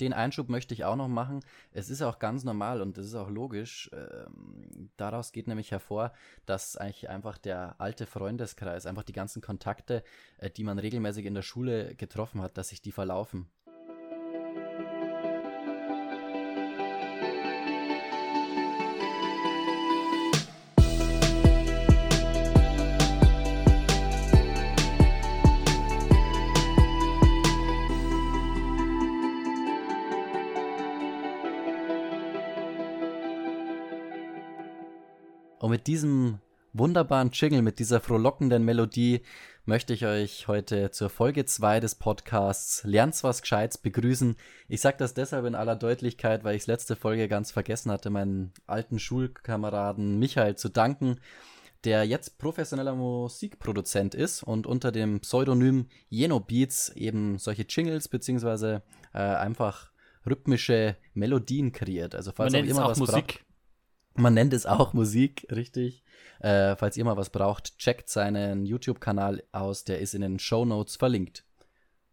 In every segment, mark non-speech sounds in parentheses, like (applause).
den Einschub möchte ich auch noch machen. Es ist auch ganz normal und es ist auch logisch. Ähm, daraus geht nämlich hervor, dass eigentlich einfach der alte Freundeskreis, einfach die ganzen Kontakte, äh, die man regelmäßig in der Schule getroffen hat, dass sich die verlaufen. Und mit diesem wunderbaren Jingle, mit dieser frohlockenden Melodie möchte ich euch heute zur Folge 2 des Podcasts Lernst was Gescheites begrüßen. Ich sage das deshalb in aller Deutlichkeit, weil ich es letzte Folge ganz vergessen hatte, meinen alten Schulkameraden Michael zu danken, der jetzt professioneller Musikproduzent ist und unter dem Pseudonym Jeno Beats eben solche Jingles beziehungsweise äh, einfach rhythmische Melodien kreiert. Also falls Man auch immer auch was Musik. braucht. Man nennt es auch Musik, richtig. Äh, falls ihr mal was braucht, checkt seinen YouTube-Kanal aus, der ist in den Show Notes verlinkt.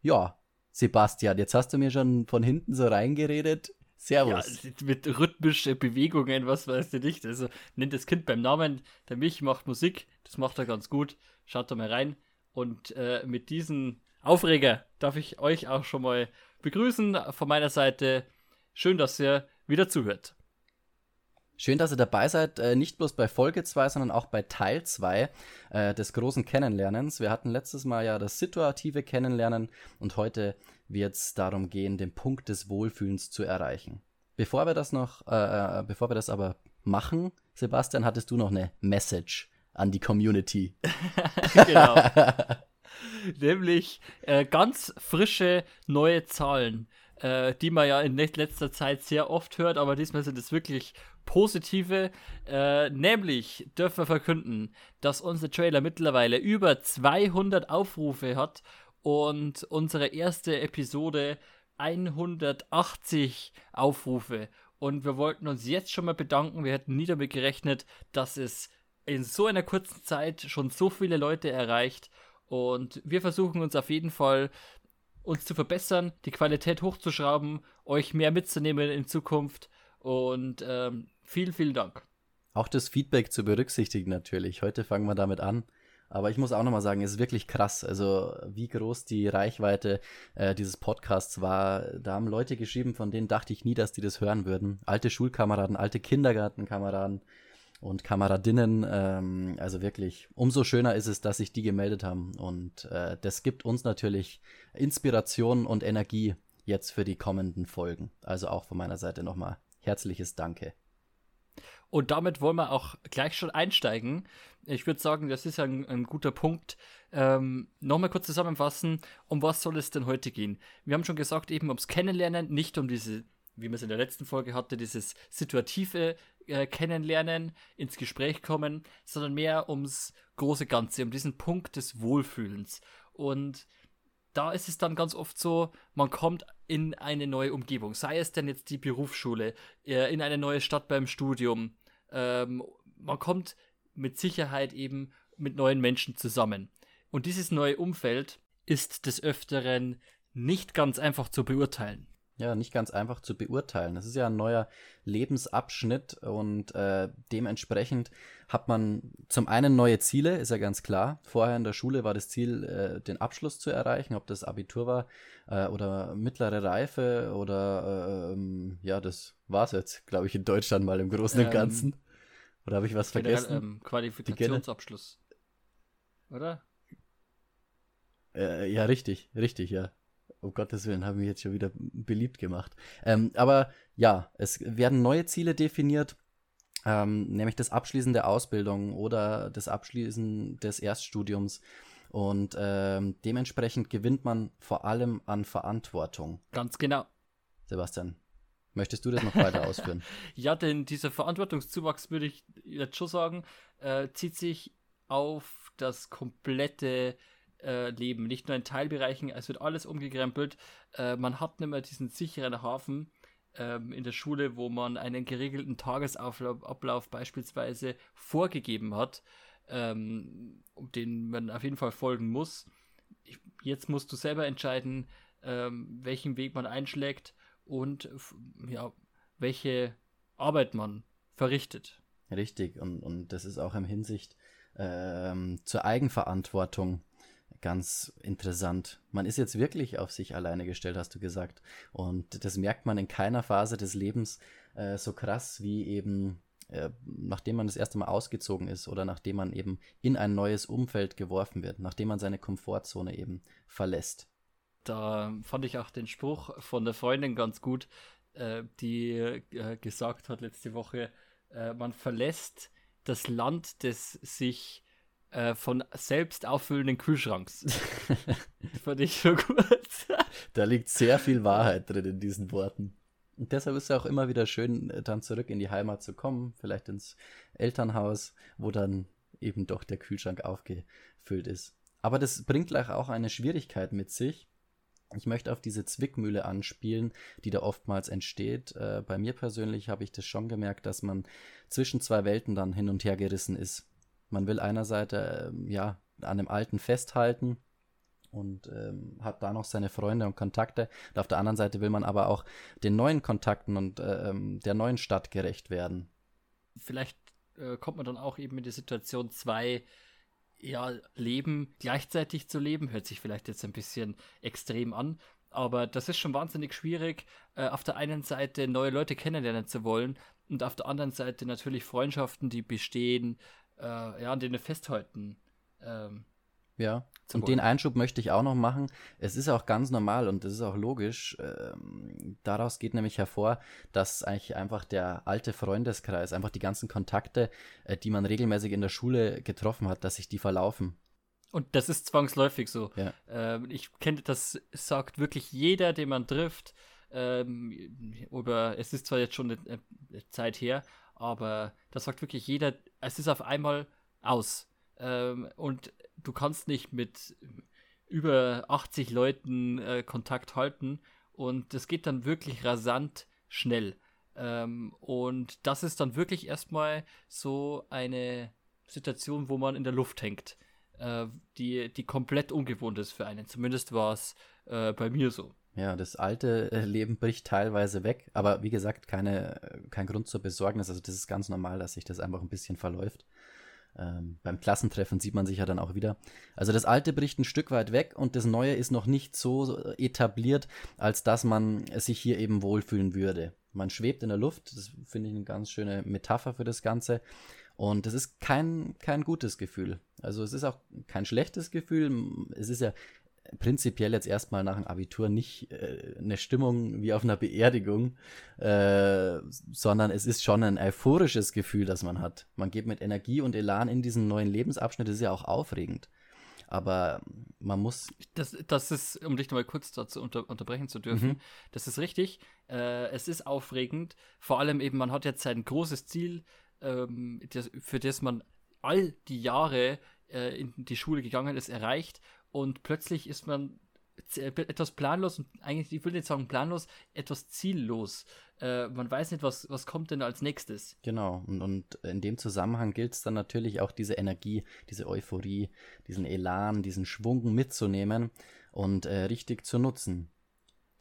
Ja, Sebastian, jetzt hast du mir schon von hinten so reingeredet. Ja, Servus. mit rhythmischen Bewegungen, was weiß ich nicht. Also nennt das Kind beim Namen. Der Mich macht Musik, das macht er ganz gut. Schaut da mal rein. Und äh, mit diesen Aufreger darf ich euch auch schon mal begrüßen von meiner Seite. Schön, dass ihr wieder zuhört. Schön, dass ihr dabei seid, äh, nicht bloß bei Folge 2, sondern auch bei Teil 2 äh, des großen Kennenlernens. Wir hatten letztes Mal ja das situative Kennenlernen und heute wird es darum gehen, den Punkt des Wohlfühlens zu erreichen. Bevor wir das noch, äh, äh, bevor wir das aber machen, Sebastian, hattest du noch eine Message an die Community. (laughs) (laughs) genau. Nämlich äh, ganz frische neue Zahlen, die man ja in let- letzter Zeit sehr oft hört, aber diesmal sind es wirklich positive. Äh, nämlich dürfen wir verkünden, dass unser Trailer mittlerweile über 200 Aufrufe hat und unsere erste Episode 180 Aufrufe. Und wir wollten uns jetzt schon mal bedanken. Wir hätten nie damit gerechnet, dass es in so einer kurzen Zeit schon so viele Leute erreicht. Und wir versuchen uns auf jeden Fall uns zu verbessern, die Qualität hochzuschrauben, euch mehr mitzunehmen in Zukunft. Und ähm, vielen, vielen Dank. Auch das Feedback zu berücksichtigen natürlich. Heute fangen wir damit an. Aber ich muss auch nochmal sagen, es ist wirklich krass. Also wie groß die Reichweite äh, dieses Podcasts war. Da haben Leute geschrieben, von denen dachte ich nie, dass die das hören würden. Alte Schulkameraden, alte Kindergartenkameraden und Kameradinnen. Ähm, also wirklich, umso schöner ist es, dass sich die gemeldet haben. Und äh, das gibt uns natürlich Inspiration und Energie jetzt für die kommenden Folgen. Also auch von meiner Seite nochmal herzliches Danke. Und damit wollen wir auch gleich schon einsteigen. Ich würde sagen, das ist ein, ein guter Punkt. Ähm, Nochmal kurz zusammenfassen, um was soll es denn heute gehen? Wir haben schon gesagt, eben ums Kennenlernen, nicht um diese, wie wir es in der letzten Folge hatte, dieses situative äh, Kennenlernen, ins Gespräch kommen, sondern mehr ums große Ganze, um diesen Punkt des Wohlfühlens. Und da ist es dann ganz oft so, man kommt in eine neue Umgebung, sei es denn jetzt die Berufsschule, äh, in eine neue Stadt beim Studium. Ähm, man kommt mit Sicherheit eben mit neuen Menschen zusammen. Und dieses neue Umfeld ist des Öfteren nicht ganz einfach zu beurteilen. Ja, nicht ganz einfach zu beurteilen. Das ist ja ein neuer Lebensabschnitt und äh, dementsprechend hat man zum einen neue Ziele, ist ja ganz klar. Vorher in der Schule war das Ziel, äh, den Abschluss zu erreichen, ob das Abitur war äh, oder mittlere Reife oder ähm, ja, das war's jetzt, glaube ich, in Deutschland mal im Großen und Ähm, Ganzen. Oder habe ich was Generell, vergessen? ähm, Qualifikationsabschluss. Oder? Äh, ja, richtig, richtig, ja. Um Gottes Willen, haben wir jetzt schon wieder beliebt gemacht. Ähm, aber ja, es werden neue Ziele definiert, ähm, nämlich das Abschließen der Ausbildung oder das Abschließen des Erststudiums. Und ähm, dementsprechend gewinnt man vor allem an Verantwortung. Ganz genau. Sebastian, möchtest du das noch weiter ausführen? (laughs) Ja, denn dieser Verantwortungszuwachs, würde ich jetzt schon sagen, äh, zieht sich auf das komplette äh, Leben, nicht nur in Teilbereichen, es wird alles umgekrempelt. Äh, man hat nicht mehr diesen sicheren Hafen ähm, in der Schule, wo man einen geregelten Tagesablauf Ablauf beispielsweise vorgegeben hat, ähm, den man auf jeden Fall folgen muss. Ich, jetzt musst du selber entscheiden, ähm, welchen Weg man einschlägt und ja, welche Arbeit man verrichtet. Richtig, und, und das ist auch im Hinsicht ähm, zur Eigenverantwortung ganz interessant. Man ist jetzt wirklich auf sich alleine gestellt, hast du gesagt. Und das merkt man in keiner Phase des Lebens äh, so krass wie eben äh, nachdem man das erste Mal ausgezogen ist oder nachdem man eben in ein neues Umfeld geworfen wird, nachdem man seine Komfortzone eben verlässt. Da fand ich auch den Spruch von der Freundin ganz gut, äh, die äh, gesagt hat letzte Woche, äh, man verlässt das Land des sich äh, von selbst auffüllenden Kühlschranks. (laughs) fand ich so gut. (laughs) da liegt sehr viel Wahrheit drin in diesen Worten. Und deshalb ist es auch immer wieder schön, äh, dann zurück in die Heimat zu kommen, vielleicht ins Elternhaus, wo dann eben doch der Kühlschrank aufgefüllt ist. Aber das bringt gleich auch eine Schwierigkeit mit sich. Ich möchte auf diese Zwickmühle anspielen, die da oftmals entsteht. Äh, bei mir persönlich habe ich das schon gemerkt, dass man zwischen zwei Welten dann hin und her gerissen ist. Man will einerseits äh, ja an dem Alten festhalten und ähm, hat da noch seine Freunde und Kontakte. Und auf der anderen Seite will man aber auch den neuen Kontakten und äh, ähm, der neuen Stadt gerecht werden. Vielleicht äh, kommt man dann auch eben in die Situation, zwei ja, Leben gleichzeitig zu leben. Hört sich vielleicht jetzt ein bisschen extrem an, aber das ist schon wahnsinnig schwierig, äh, auf der einen Seite neue Leute kennenlernen zu wollen und auf der anderen Seite natürlich Freundschaften, die bestehen, äh, ja, an denen festhalten. Ähm, ja, und wollen. den Einschub möchte ich auch noch machen. Es ist auch ganz normal und es ist auch logisch. Ähm, daraus geht nämlich hervor, dass eigentlich einfach der alte Freundeskreis, einfach die ganzen Kontakte, äh, die man regelmäßig in der Schule getroffen hat, dass sich die verlaufen. Und das ist zwangsläufig so. Ja. Ähm, ich kenne, das sagt wirklich jeder, den man trifft. Ähm, über, es ist zwar jetzt schon eine, eine Zeit her, aber das sagt wirklich jeder, es ist auf einmal aus. Ähm, und du kannst nicht mit über 80 Leuten äh, Kontakt halten und das geht dann wirklich rasant schnell. Ähm, und das ist dann wirklich erstmal so eine Situation, wo man in der Luft hängt, äh, die, die komplett ungewohnt ist für einen. Zumindest war es äh, bei mir so. Ja, das alte äh, Leben bricht teilweise weg, aber wie gesagt, keine, äh, kein Grund zur Besorgnis. Also das ist ganz normal, dass sich das einfach ein bisschen verläuft. Ähm, beim Klassentreffen sieht man sich ja dann auch wieder. Also das Alte bricht ein Stück weit weg und das Neue ist noch nicht so etabliert, als dass man sich hier eben wohlfühlen würde. Man schwebt in der Luft, das finde ich eine ganz schöne Metapher für das Ganze. Und das ist kein, kein gutes Gefühl. Also es ist auch kein schlechtes Gefühl. Es ist ja prinzipiell jetzt erstmal nach dem Abitur nicht äh, eine Stimmung wie auf einer Beerdigung, äh, sondern es ist schon ein euphorisches Gefühl, das man hat. Man geht mit Energie und Elan in diesen neuen Lebensabschnitt, das ist ja auch aufregend. Aber man muss. Das, das ist, um dich nochmal kurz dazu unter, unterbrechen zu dürfen, mhm. das ist richtig. Äh, es ist aufregend. Vor allem eben, man hat jetzt sein großes Ziel, ähm, das, für das man all die Jahre äh, in die Schule gegangen ist, erreicht und plötzlich ist man etwas planlos und eigentlich, ich würde nicht sagen planlos, etwas ziellos. Äh, man weiß nicht, was, was kommt denn als nächstes. Genau, und, und in dem Zusammenhang gilt es dann natürlich auch diese Energie, diese Euphorie, diesen Elan, diesen Schwung mitzunehmen und äh, richtig zu nutzen.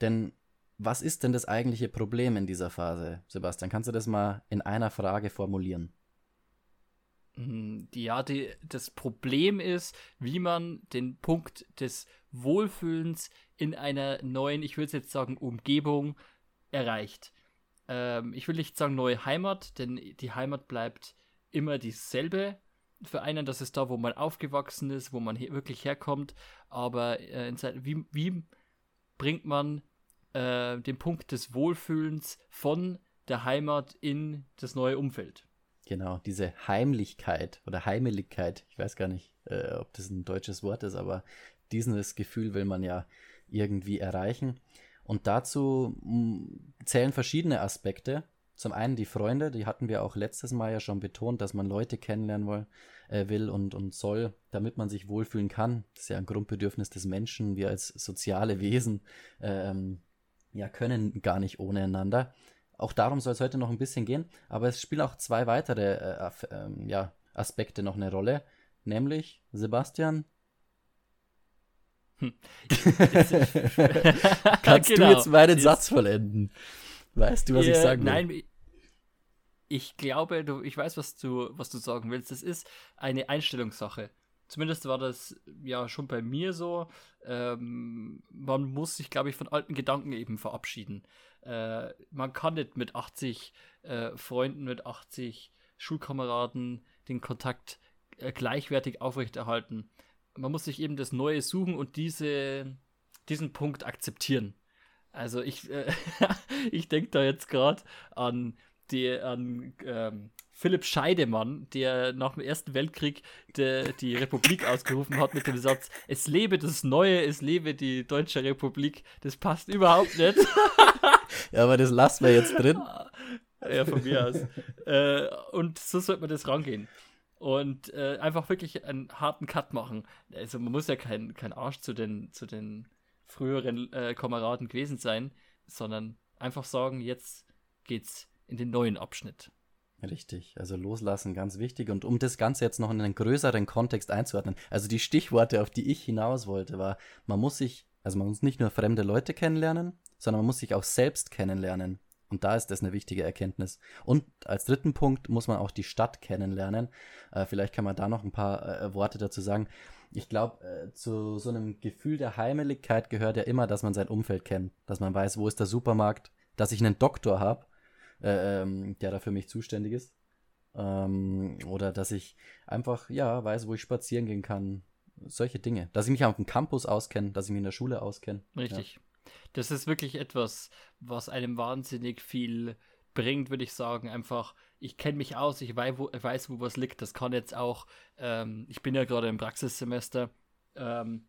Denn was ist denn das eigentliche Problem in dieser Phase, Sebastian? Kannst du das mal in einer Frage formulieren? Hm, ja, die, das Problem ist, wie man den Punkt des Wohlfühlens in einer neuen, ich würde jetzt sagen, Umgebung erreicht. Ähm, ich will nicht sagen neue Heimat, denn die Heimat bleibt immer dieselbe. Für einen, das ist da, wo man aufgewachsen ist, wo man wirklich herkommt. Aber äh, wie, wie bringt man äh, den Punkt des Wohlfühlens von der Heimat in das neue Umfeld? Genau, diese Heimlichkeit oder Heimeligkeit, ich weiß gar nicht, äh, ob das ein deutsches Wort ist, aber dieses Gefühl will man ja irgendwie erreichen. Und dazu mh, mm, zählen verschiedene Aspekte. Zum einen die Freunde, die hatten wir auch letztes Mal ja schon betont, dass man Leute kennenlernen will, äh, will und, und soll, damit man sich wohlfühlen kann. Das ist ja ein Grundbedürfnis des Menschen. Wir als soziale Wesen ähm, ja, können gar nicht ohne einander. Auch darum soll es heute noch ein bisschen gehen, aber es spielen auch zwei weitere äh, äh, ja, Aspekte noch eine Rolle, nämlich Sebastian. Hm. (laughs) (laughs) Kannst genau. du jetzt meinen Satz vollenden? Weißt du, was ja, ich sagen will? Nein, ich glaube, du, ich weiß, was du, was du sagen willst. Das ist eine Einstellungssache. Zumindest war das ja schon bei mir so. Ähm, man muss sich, glaube ich, von alten Gedanken eben verabschieden. Äh, man kann nicht mit 80 äh, Freunden, mit 80 Schulkameraden den Kontakt äh, gleichwertig aufrechterhalten. Man muss sich eben das Neue suchen und diese, diesen Punkt akzeptieren. Also ich, äh, (laughs) ich denke da jetzt gerade an die an ähm, Philipp Scheidemann, der nach dem Ersten Weltkrieg de, die Republik (laughs) ausgerufen hat mit dem Satz: Es lebe das Neue, es lebe die Deutsche Republik. Das passt überhaupt nicht. (laughs) ja, aber das lassen wir jetzt drin. (laughs) ja, von mir aus. äh, und so sollte man das rangehen. Und äh, einfach wirklich einen harten Cut machen. Also man muss ja kein, kein Arsch zu den, zu den früheren äh, Kameraden gewesen sein, sondern einfach sagen, jetzt geht's in den neuen Abschnitt. Richtig, also loslassen ganz wichtig. Und um das Ganze jetzt noch in einen größeren Kontext einzuordnen, also die Stichworte, auf die ich hinaus wollte, war, man muss sich, also man muss nicht nur fremde Leute kennenlernen, sondern man muss sich auch selbst kennenlernen. Und da ist das eine wichtige Erkenntnis. Und als dritten Punkt muss man auch die Stadt kennenlernen. Äh, vielleicht kann man da noch ein paar äh, Worte dazu sagen. Ich glaube, äh, zu so einem Gefühl der Heimeligkeit gehört ja immer, dass man sein Umfeld kennt, dass man weiß, wo ist der Supermarkt, dass ich einen Doktor habe äh, ähm, der da für mich zuständig ist. Ähm, oder dass ich einfach, ja, weiß, wo ich spazieren gehen kann. Solche Dinge. Dass ich mich auf dem Campus auskenne, dass ich mich in der Schule auskenne. Richtig. Ja. Das ist wirklich etwas, was einem wahnsinnig viel bringt, würde ich sagen. Einfach, ich kenne mich aus, ich weiß wo, weiß, wo was liegt. Das kann jetzt auch, ähm, ich bin ja gerade im Praxissemester, ähm,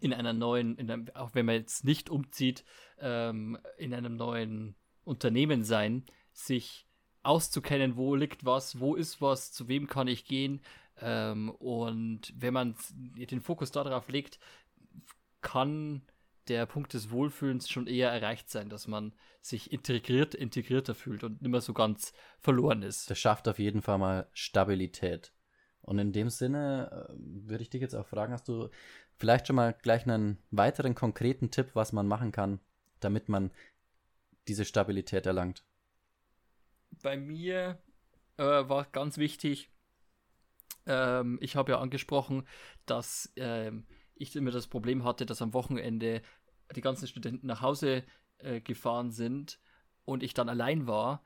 in einer neuen, in einem, auch wenn man jetzt nicht umzieht, ähm, in einem neuen Unternehmen sein, sich auszukennen, wo liegt was, wo ist was, zu wem kann ich gehen. Ähm, und wenn man den Fokus darauf legt, kann der Punkt des Wohlfühlens schon eher erreicht sein, dass man sich integriert, integrierter fühlt und nicht mehr so ganz verloren ist. Das schafft auf jeden Fall mal Stabilität. Und in dem Sinne äh, würde ich dich jetzt auch fragen, hast du vielleicht schon mal gleich einen weiteren konkreten Tipp, was man machen kann, damit man diese Stabilität erlangt? Bei mir äh, war ganz wichtig, ähm, ich habe ja angesprochen, dass ähm, ich immer das Problem hatte, dass am Wochenende die ganzen Studenten nach Hause äh, gefahren sind und ich dann allein war.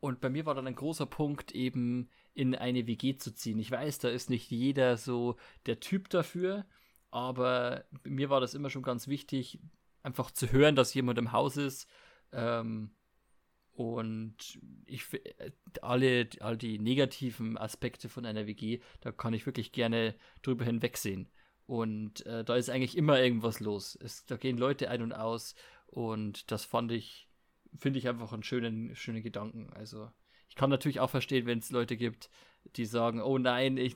Und bei mir war dann ein großer Punkt, eben in eine WG zu ziehen. Ich weiß, da ist nicht jeder so der Typ dafür, aber mir war das immer schon ganz wichtig, einfach zu hören, dass jemand im Haus ist, ähm, und ich alle, all die negativen Aspekte von einer WG, da kann ich wirklich gerne drüber hinwegsehen. Und äh, da ist eigentlich immer irgendwas los. Es, da gehen Leute ein und aus und das fand ich, finde ich einfach einen schönen, schönen Gedanken. Also ich kann natürlich auch verstehen, wenn es Leute gibt, die sagen, oh nein, ich,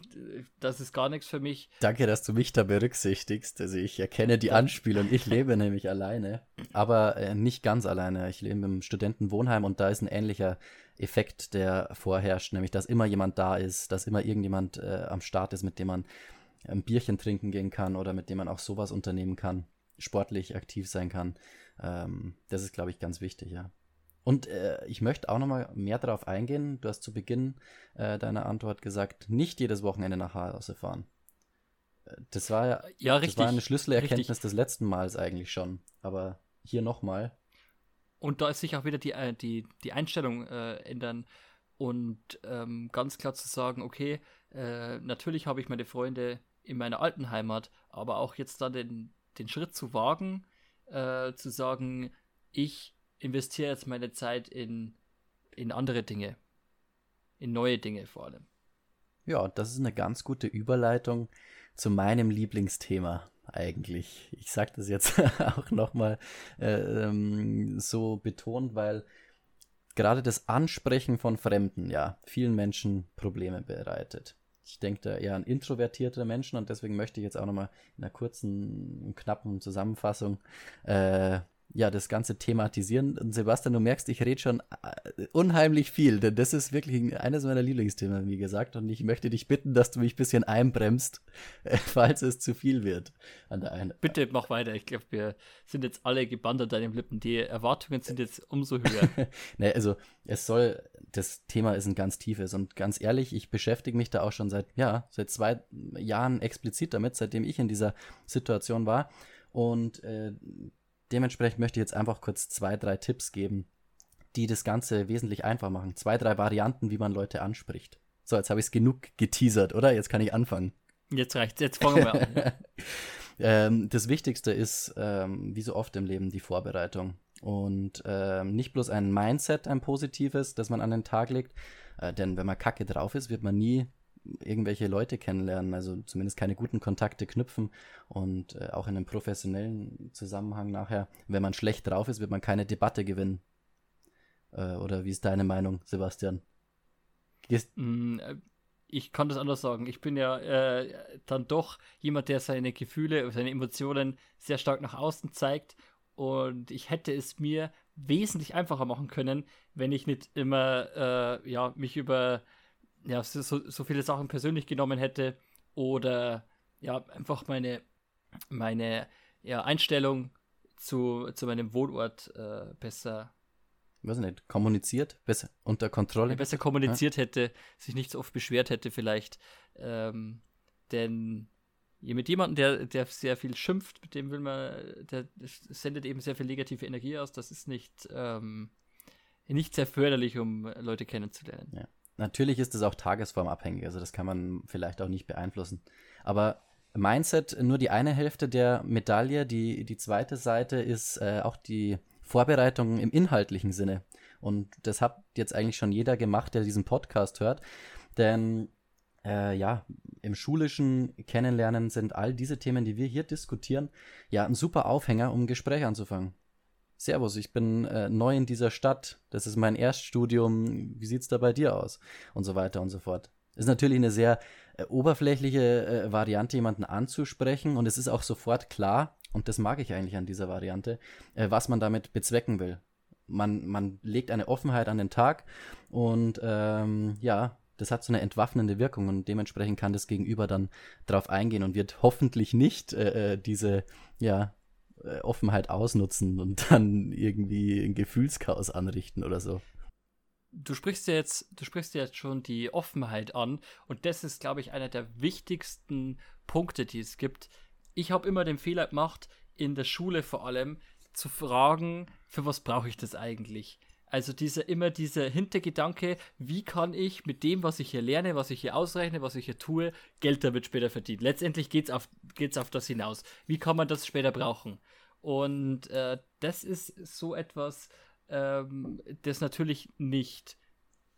das ist gar nichts für mich. Danke, dass du mich da berücksichtigst. Also ich erkenne die Anspielung. Ich lebe (laughs) nämlich alleine, aber äh, nicht ganz alleine. Ich lebe im Studentenwohnheim und da ist ein ähnlicher Effekt, der vorherrscht, nämlich dass immer jemand da ist, dass immer irgendjemand äh, am Start ist, mit dem man ein Bierchen trinken gehen kann oder mit dem man auch sowas unternehmen kann, sportlich aktiv sein kann. Ähm, das ist, glaube ich, ganz wichtig, ja. Und äh, ich möchte auch nochmal mehr darauf eingehen. Du hast zu Beginn äh, deiner Antwort gesagt, nicht jedes Wochenende nach Hause fahren. Äh, das war ja, ja richtig, das war eine Schlüsselerkenntnis richtig. des letzten Mals eigentlich schon. Aber hier nochmal. Und da ist sich auch wieder die, äh, die, die Einstellung äh, ändern und ähm, ganz klar zu sagen, okay, natürlich habe ich meine Freunde in meiner alten Heimat, aber auch jetzt dann den, den Schritt zu wagen, zu sagen, ich investiere jetzt meine Zeit in, in andere Dinge. In neue Dinge vor allem. Ja, das ist eine ganz gute Überleitung zu meinem Lieblingsthema eigentlich. Ich sage das jetzt (laughs) auch nochmal äh, ähm, so betont, weil gerade das Ansprechen von Fremden ja vielen Menschen Probleme bereitet. Ich denke da eher an introvertierte Menschen und deswegen möchte ich jetzt auch nochmal in einer kurzen, knappen Zusammenfassung äh, ja, das Ganze thematisieren. Und Sebastian, du merkst, ich rede schon äh, unheimlich viel, denn das ist wirklich eines meiner Lieblingsthemen, wie gesagt. Und ich möchte dich bitten, dass du mich ein bisschen einbremst, (laughs) äh, falls es zu viel wird an der einen. Bitte mach weiter. Ich glaube, wir sind jetzt alle gebannt an deinen Lippen. Die Erwartungen sind jetzt umso höher. (laughs) nee, also es soll, das Thema ist ein ganz tiefes. Und ganz ehrlich, ich beschäftige mich da auch schon seit, ja, seit zwei Jahren explizit damit, seitdem ich in dieser Situation war. Und äh, dementsprechend möchte ich jetzt einfach kurz zwei, drei Tipps geben, die das Ganze wesentlich einfach machen. Zwei, drei Varianten, wie man Leute anspricht. So, jetzt habe ich es genug geteasert, oder? Jetzt kann ich anfangen. Jetzt reicht's, jetzt fangen wir an. (laughs) ähm, das Wichtigste ist, ähm, wie so oft im Leben, die Vorbereitung. Und ähm, nicht bloß ein Mindset, ein positives, das man an den Tag legt, äh, denn wenn man kacke drauf ist, wird man nie irgendwelche Leute kennenlernen, also zumindest keine guten Kontakte knüpfen und äh, auch in einem professionellen Zusammenhang nachher, wenn man schlecht drauf ist, wird man keine Debatte gewinnen. Äh, oder wie ist deine Meinung, Sebastian? Gehst mm, äh, ich kann das anders sagen. Ich bin ja äh, dann doch jemand, der seine Gefühle, seine Emotionen sehr stark nach außen zeigt. Und ich hätte es mir wesentlich einfacher machen können, wenn ich nicht immer äh, ja, mich über ja, so, so viele Sachen persönlich genommen hätte oder ja, einfach meine, meine ja, Einstellung zu, zu meinem Wohnort äh, besser weiß nicht, kommuniziert, besser unter Kontrolle. Besser kommuniziert ja? hätte, sich nicht so oft beschwert hätte, vielleicht. Ähm, denn mit jemandem, der, der sehr viel schimpft, mit dem will man, der sendet eben sehr viel negative Energie aus. Das ist nicht, ähm, nicht sehr förderlich, um Leute kennenzulernen. Ja. Natürlich ist es auch tagesformabhängig, also das kann man vielleicht auch nicht beeinflussen. Aber Mindset nur die eine Hälfte der Medaille, die, die zweite Seite ist äh, auch die Vorbereitung im inhaltlichen Sinne. Und das hat jetzt eigentlich schon jeder gemacht, der diesen Podcast hört. Denn äh, ja, im schulischen Kennenlernen sind all diese Themen, die wir hier diskutieren, ja ein super Aufhänger, um ein Gespräch anzufangen. Servus, ich bin äh, neu in dieser Stadt, das ist mein Erststudium, wie sieht es da bei dir aus? Und so weiter und so fort. Ist natürlich eine sehr äh, oberflächliche äh, Variante, jemanden anzusprechen und es ist auch sofort klar, und das mag ich eigentlich an dieser Variante, äh, was man damit bezwecken will. Man, man legt eine Offenheit an den Tag und ähm, ja, das hat so eine entwaffnende Wirkung und dementsprechend kann das Gegenüber dann darauf eingehen und wird hoffentlich nicht äh, äh diese ja, Offenheit ausnutzen und (laughs) dann irgendwie ein Gefühlschaos anrichten oder so. Du sprichst ja jetzt, du sprichst ja jetzt schon die Offenheit an und das ist, glaube ich, einer der wichtigsten Punkte, die es gibt. Ich habe immer den Fehler gemacht, in der Schule vor allem zu fragen, für was brauche ich das eigentlich? Also dieser immer dieser Hintergedanke, wie kann ich mit dem, was ich hier lerne, was ich hier ausrechne, was ich hier tue, Geld damit später verdienen. Letztendlich geht es auf, geht's auf das hinaus. Wie kann man das später brauchen? Und äh, das ist so etwas, ähm, das natürlich nicht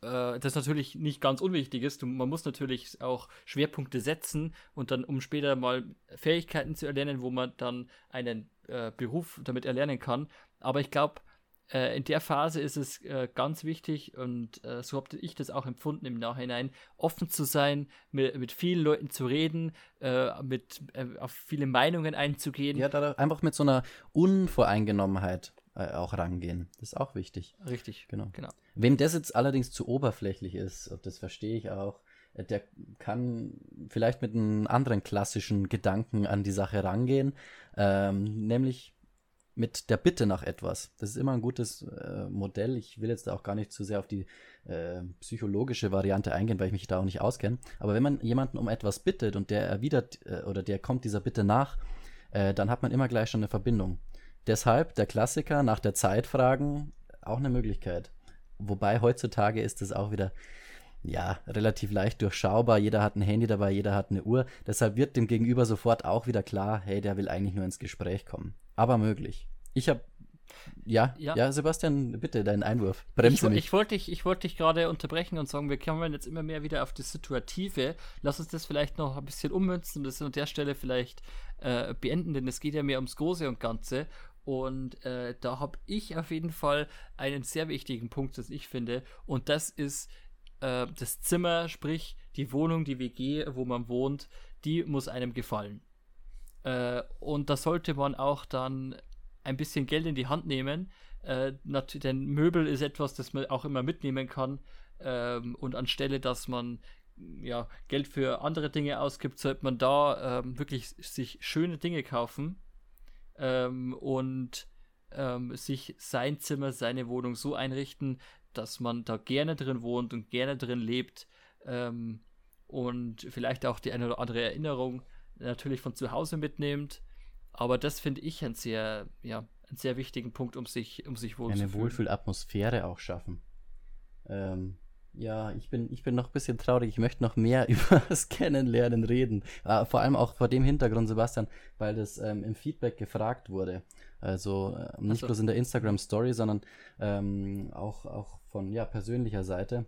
äh, das natürlich nicht ganz unwichtig ist. Man muss natürlich auch Schwerpunkte setzen und dann, um später mal Fähigkeiten zu erlernen, wo man dann einen äh, Beruf damit erlernen kann. Aber ich glaube, in der Phase ist es äh, ganz wichtig und äh, so habe ich das auch empfunden im Nachhinein, offen zu sein, mit, mit vielen Leuten zu reden, äh, mit äh, auf viele Meinungen einzugehen. Ja, da einfach mit so einer Unvoreingenommenheit äh, auch rangehen. Das ist auch wichtig. Richtig. Genau. genau. Wem das jetzt allerdings zu oberflächlich ist, und das verstehe ich auch, der kann vielleicht mit einem anderen klassischen Gedanken an die Sache rangehen, ähm, nämlich mit der Bitte nach etwas. Das ist immer ein gutes äh, Modell. Ich will jetzt auch gar nicht zu sehr auf die äh, psychologische Variante eingehen, weil ich mich da auch nicht auskenne. Aber wenn man jemanden um etwas bittet und der erwidert äh, oder der kommt dieser Bitte nach, äh, dann hat man immer gleich schon eine Verbindung. Deshalb der Klassiker nach der Zeit fragen, auch eine Möglichkeit. Wobei heutzutage ist es auch wieder ja, relativ leicht durchschaubar. Jeder hat ein Handy dabei, jeder hat eine Uhr. Deshalb wird dem Gegenüber sofort auch wieder klar, hey, der will eigentlich nur ins Gespräch kommen. Aber möglich. Ich habe ja, ja, ja, Sebastian, bitte, deinen Einwurf. Bremse ich, mich. Ich wollte dich, ich wollte dich gerade unterbrechen und sagen, wir kommen jetzt immer mehr wieder auf die Situative. Lass uns das vielleicht noch ein bisschen ummünzen und das an der Stelle vielleicht äh, beenden, denn es geht ja mehr ums Große und Ganze. Und äh, da habe ich auf jeden Fall einen sehr wichtigen Punkt, das ich finde. Und das ist äh, das Zimmer, sprich die Wohnung, die WG, wo man wohnt, die muss einem gefallen. Äh, und da sollte man auch dann ein bisschen Geld in die Hand nehmen. Äh, denn Möbel ist etwas, das man auch immer mitnehmen kann. Ähm, und anstelle, dass man ja, Geld für andere Dinge ausgibt, sollte man da ähm, wirklich sich schöne Dinge kaufen ähm, und ähm, sich sein Zimmer, seine Wohnung so einrichten, dass man da gerne drin wohnt und gerne drin lebt ähm, und vielleicht auch die eine oder andere Erinnerung natürlich von zu Hause mitnimmt. Aber das finde ich ein sehr, ja, einen sehr wichtigen Punkt, um sich, um sich wohlzufühlen. Eine Wohlfühlatmosphäre auch schaffen. Ähm, ja, ich bin, ich bin noch ein bisschen traurig. Ich möchte noch mehr (laughs) über das Kennenlernen reden. Äh, vor allem auch vor dem Hintergrund, Sebastian, weil das ähm, im Feedback gefragt wurde. Also äh, nicht so. bloß in der Instagram Story, sondern ähm, auch, auch von ja, persönlicher Seite.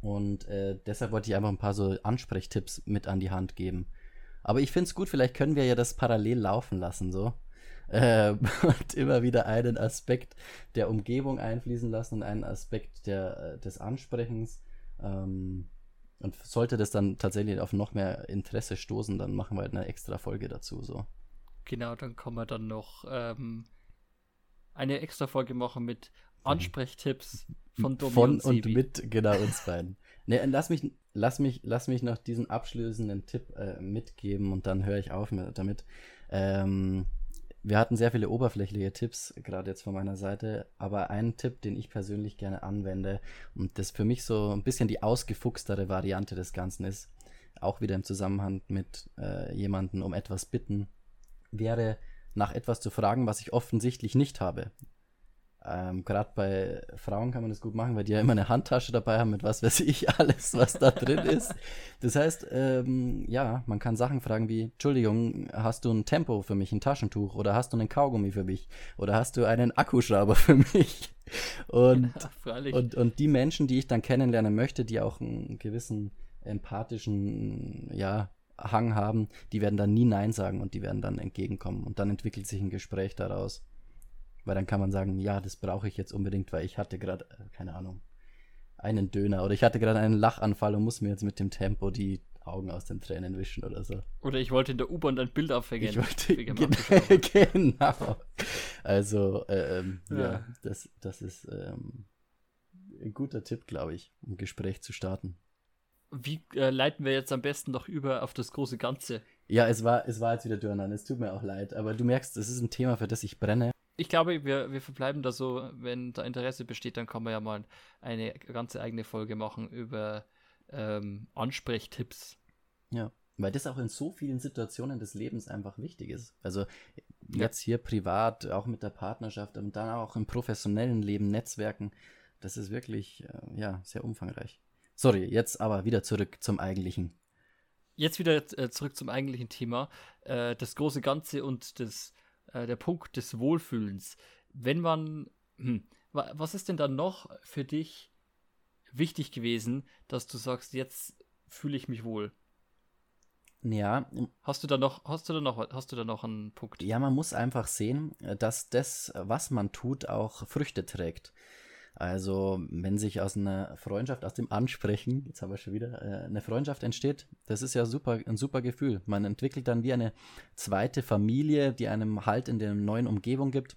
Und äh, deshalb wollte ich einfach ein paar so Ansprechtipps mit an die Hand geben. Aber ich finde es gut, vielleicht können wir ja das parallel laufen lassen, so. Äh, (laughs) und immer wieder einen Aspekt der Umgebung einfließen lassen und einen Aspekt der, äh, des Ansprechens. Ähm, und sollte das dann tatsächlich auf noch mehr Interesse stoßen, dann machen wir halt eine extra Folge dazu, so. Genau, dann kann man dann noch ähm, eine extra Folge machen mit Ansprechtipps von Domi Von und, und mit, genau, uns (laughs) beiden. ne, lass mich, lass mich, lass mich noch diesen abschließenden Tipp äh, mitgeben und dann höre ich auf mit, damit. Ähm, wir hatten sehr viele oberflächliche Tipps, gerade jetzt von meiner Seite, aber ein Tipp, den ich persönlich gerne anwende und das für mich so ein bisschen die ausgefuchstere Variante des Ganzen ist, auch wieder im Zusammenhang mit äh, jemandem um etwas bitten, wäre nach etwas zu fragen, was ich offensichtlich nicht habe. Ähm, Gerade bei Frauen kann man das gut machen, weil die ja immer eine Handtasche dabei haben mit was weiß ich (laughs) alles, was da drin ist. Das heißt, ähm, ja, man kann Sachen fragen wie, Entschuldigung, hast du ein Tempo für mich, ein Taschentuch oder hast du einen Kaugummi für mich oder hast du einen Akkuschrauber (laughs) für mich? Und, ja, und, und die Menschen, die ich dann kennenlernen möchte, die auch einen gewissen empathischen, ja, Hang haben, die werden dann nie Nein sagen und die werden dann entgegenkommen und dann entwickelt sich ein Gespräch daraus. Weil dann kann man sagen, ja, das brauche ich jetzt unbedingt, weil ich hatte gerade, äh, keine Ahnung, einen Döner oder ich hatte gerade einen Lachanfall und muss mir jetzt mit dem Tempo die Augen aus den Tränen wischen oder so. Oder ich wollte in der U-Bahn ein Bild aufhängen. Ich wollte, (laughs) (laughs) genau. Also, äh, ähm, ja. ja, das, das ist ähm, ein guter Tipp, glaube ich, um ein Gespräch zu starten. Wie äh, leiten wir jetzt am besten noch über auf das große Ganze? Ja, es war, es war jetzt wieder Dörner, es tut mir auch leid, aber du merkst, es ist ein Thema, für das ich brenne ich glaube, wir, wir verbleiben da so, wenn da Interesse besteht, dann kann man ja mal eine ganze eigene Folge machen über ähm, Ansprechtipps. Ja, weil das auch in so vielen Situationen des Lebens einfach wichtig ist. Also jetzt hier privat, auch mit der Partnerschaft und dann auch im professionellen Leben, Netzwerken, das ist wirklich, äh, ja, sehr umfangreich. Sorry, jetzt aber wieder zurück zum eigentlichen. Jetzt wieder äh, zurück zum eigentlichen Thema. Äh, das große Ganze und das äh, der Punkt des Wohlfühlens. Wenn man, hm, was ist denn dann noch für dich wichtig gewesen, dass du sagst, jetzt fühle ich mich wohl? Ja. Hast du da noch, hast du da noch, hast du da noch einen Punkt? Ja, man muss einfach sehen, dass das, was man tut, auch Früchte trägt. Also, wenn sich aus einer Freundschaft, aus dem Ansprechen, jetzt haben wir schon wieder, äh, eine Freundschaft entsteht, das ist ja super, ein super Gefühl. Man entwickelt dann wie eine zweite Familie, die einem Halt in der neuen Umgebung gibt.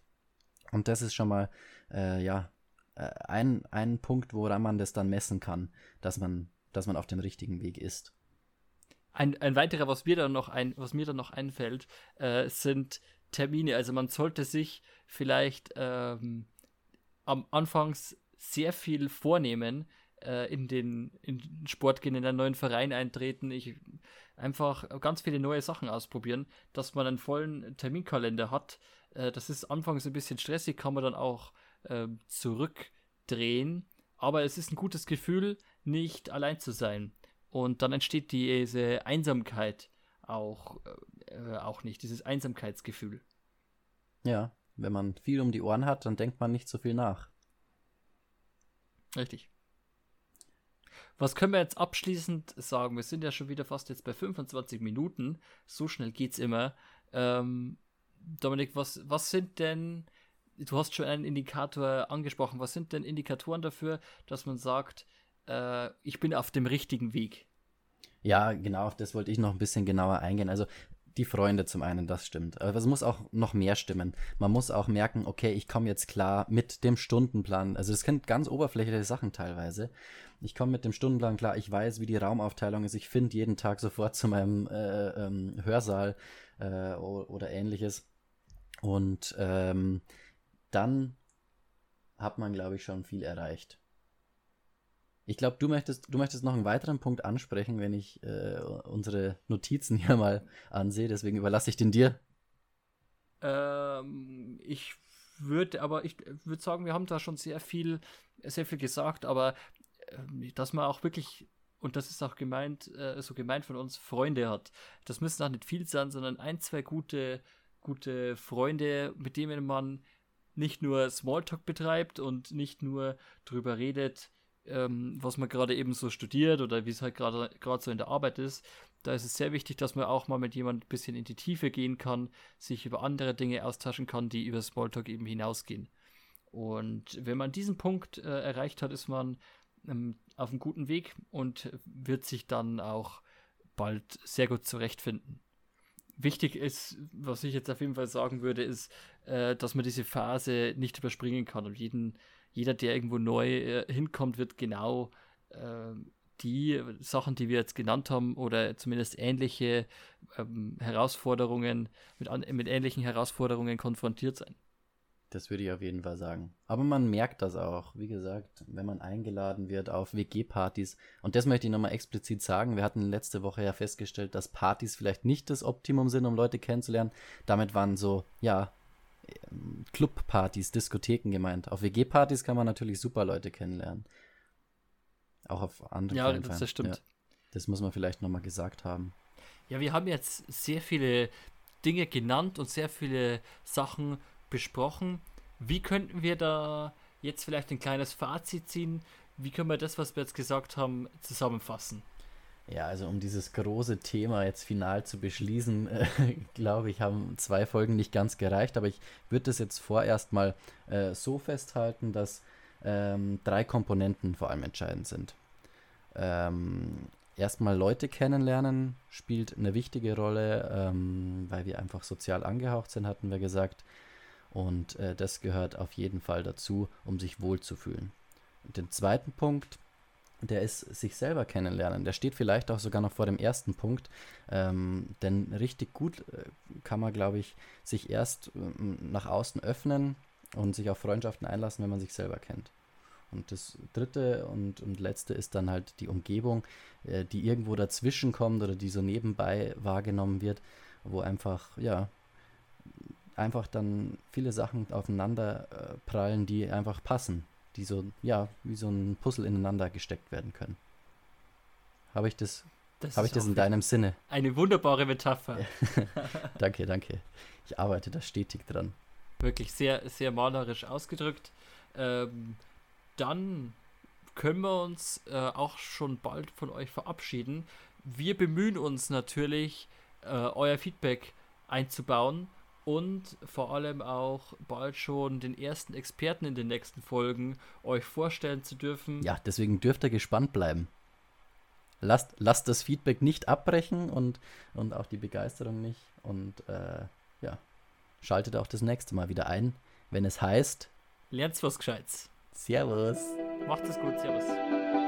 Und das ist schon mal, äh, ja, äh, ein, ein Punkt, woran man das dann messen kann, dass man, dass man auf dem richtigen Weg ist. Ein, ein weiterer, was mir dann noch ein, was mir dann noch einfällt, äh, sind Termine. Also man sollte sich vielleicht ähm, am Anfangs sehr viel vornehmen, äh, in, den, in den Sport gehen, in einen neuen Verein eintreten, ich einfach ganz viele neue Sachen ausprobieren, dass man einen vollen Terminkalender hat. Äh, das ist anfangs ein bisschen stressig, kann man dann auch äh, zurückdrehen, aber es ist ein gutes Gefühl, nicht allein zu sein. Und dann entsteht diese Einsamkeit auch, äh, auch nicht, dieses Einsamkeitsgefühl. Ja, wenn man viel um die Ohren hat, dann denkt man nicht so viel nach. Richtig. Was können wir jetzt abschließend sagen? Wir sind ja schon wieder fast jetzt bei 25 Minuten. So schnell geht's immer. Ähm, Dominik, was, was sind denn, du hast schon einen Indikator angesprochen, was sind denn Indikatoren dafür, dass man sagt, äh, ich bin auf dem richtigen Weg? Ja, genau, auf das wollte ich noch ein bisschen genauer eingehen. Also die Freunde zum einen, das stimmt. Aber es muss auch noch mehr stimmen. Man muss auch merken, okay, ich komme jetzt klar mit dem Stundenplan. Also es sind ganz oberflächliche Sachen teilweise. Ich komme mit dem Stundenplan klar, ich weiß, wie die Raumaufteilung ist. Ich finde jeden Tag sofort zu meinem äh, ähm, Hörsaal äh, oder ähnliches. Und ähm, dann hat man, glaube ich, schon viel erreicht. Ich glaube, du möchtest, du möchtest noch einen weiteren Punkt ansprechen, wenn ich äh, unsere Notizen hier mal ansehe. Deswegen überlasse ich den dir. Ähm, ich würde, aber ich würde sagen, wir haben da schon sehr viel, sehr viel gesagt, aber äh, dass man auch wirklich und das ist auch gemeint, äh, so gemeint von uns, Freunde hat. Das müssen auch nicht viel sein, sondern ein, zwei gute, gute Freunde, mit denen man nicht nur Smalltalk betreibt und nicht nur darüber redet, ähm, was man gerade eben so studiert oder wie es halt gerade so in der Arbeit ist, da ist es sehr wichtig, dass man auch mal mit jemandem ein bisschen in die Tiefe gehen kann, sich über andere Dinge austauschen kann, die über Smalltalk eben hinausgehen. Und wenn man diesen Punkt äh, erreicht hat, ist man ähm, auf einem guten Weg und wird sich dann auch bald sehr gut zurechtfinden. Wichtig ist, was ich jetzt auf jeden Fall sagen würde, ist, äh, dass man diese Phase nicht überspringen kann und jeden jeder, der irgendwo neu äh, hinkommt, wird genau äh, die Sachen, die wir jetzt genannt haben, oder zumindest ähnliche ähm, Herausforderungen, mit, an, mit ähnlichen Herausforderungen konfrontiert sein. Das würde ich auf jeden Fall sagen. Aber man merkt das auch, wie gesagt, wenn man eingeladen wird auf WG-Partys. Und das möchte ich nochmal explizit sagen. Wir hatten letzte Woche ja festgestellt, dass Partys vielleicht nicht das Optimum sind, um Leute kennenzulernen. Damit waren so, ja, Clubpartys, Diskotheken gemeint. Auf WG-Partys kann man natürlich super Leute kennenlernen. Auch auf anderen Ja, das, das stimmt. Ja, das muss man vielleicht nochmal gesagt haben. Ja, wir haben jetzt sehr viele Dinge genannt und sehr viele Sachen besprochen. Wie könnten wir da jetzt vielleicht ein kleines Fazit ziehen? Wie können wir das, was wir jetzt gesagt haben, zusammenfassen? Ja, also um dieses große Thema jetzt final zu beschließen, (laughs) äh, glaube ich, haben zwei Folgen nicht ganz gereicht, aber ich würde das jetzt vorerst mal äh, so festhalten, dass ähm, drei Komponenten vor allem entscheidend sind. Ähm, erstmal Leute kennenlernen spielt eine wichtige Rolle, ähm, weil wir einfach sozial angehaucht sind, hatten wir gesagt. Und äh, das gehört auf jeden Fall dazu, um sich wohlzufühlen. Und den zweiten Punkt, der ist sich selber kennenlernen. Der steht vielleicht auch sogar noch vor dem ersten Punkt. Ähm, denn richtig gut äh, kann man, glaube ich, sich erst äh, nach außen öffnen und sich auf Freundschaften einlassen, wenn man sich selber kennt. Und das dritte und, und letzte ist dann halt die Umgebung, äh, die irgendwo dazwischen kommt oder die so nebenbei wahrgenommen wird, wo einfach, ja, einfach dann viele Sachen aufeinander äh, prallen, die einfach passen die so, ja, wie so ein Puzzle ineinander gesteckt werden können. Habe ich das, das habe ich das in deinem Sinne? Eine wunderbare Metapher. (laughs) danke, danke. Ich arbeite da stetig dran. Wirklich sehr, sehr malerisch ausgedrückt. Ähm, dann können wir uns äh, auch schon bald von euch verabschieden. Wir bemühen uns natürlich, äh, euer Feedback einzubauen und vor allem auch bald schon den ersten Experten in den nächsten Folgen euch vorstellen zu dürfen. Ja, deswegen dürft ihr gespannt bleiben. Lasst, lasst das Feedback nicht abbrechen und, und auch die Begeisterung nicht. Und äh, ja, schaltet auch das nächste Mal wieder ein, wenn es heißt. Lernt's was Gescheites. Servus. Macht es gut, Servus.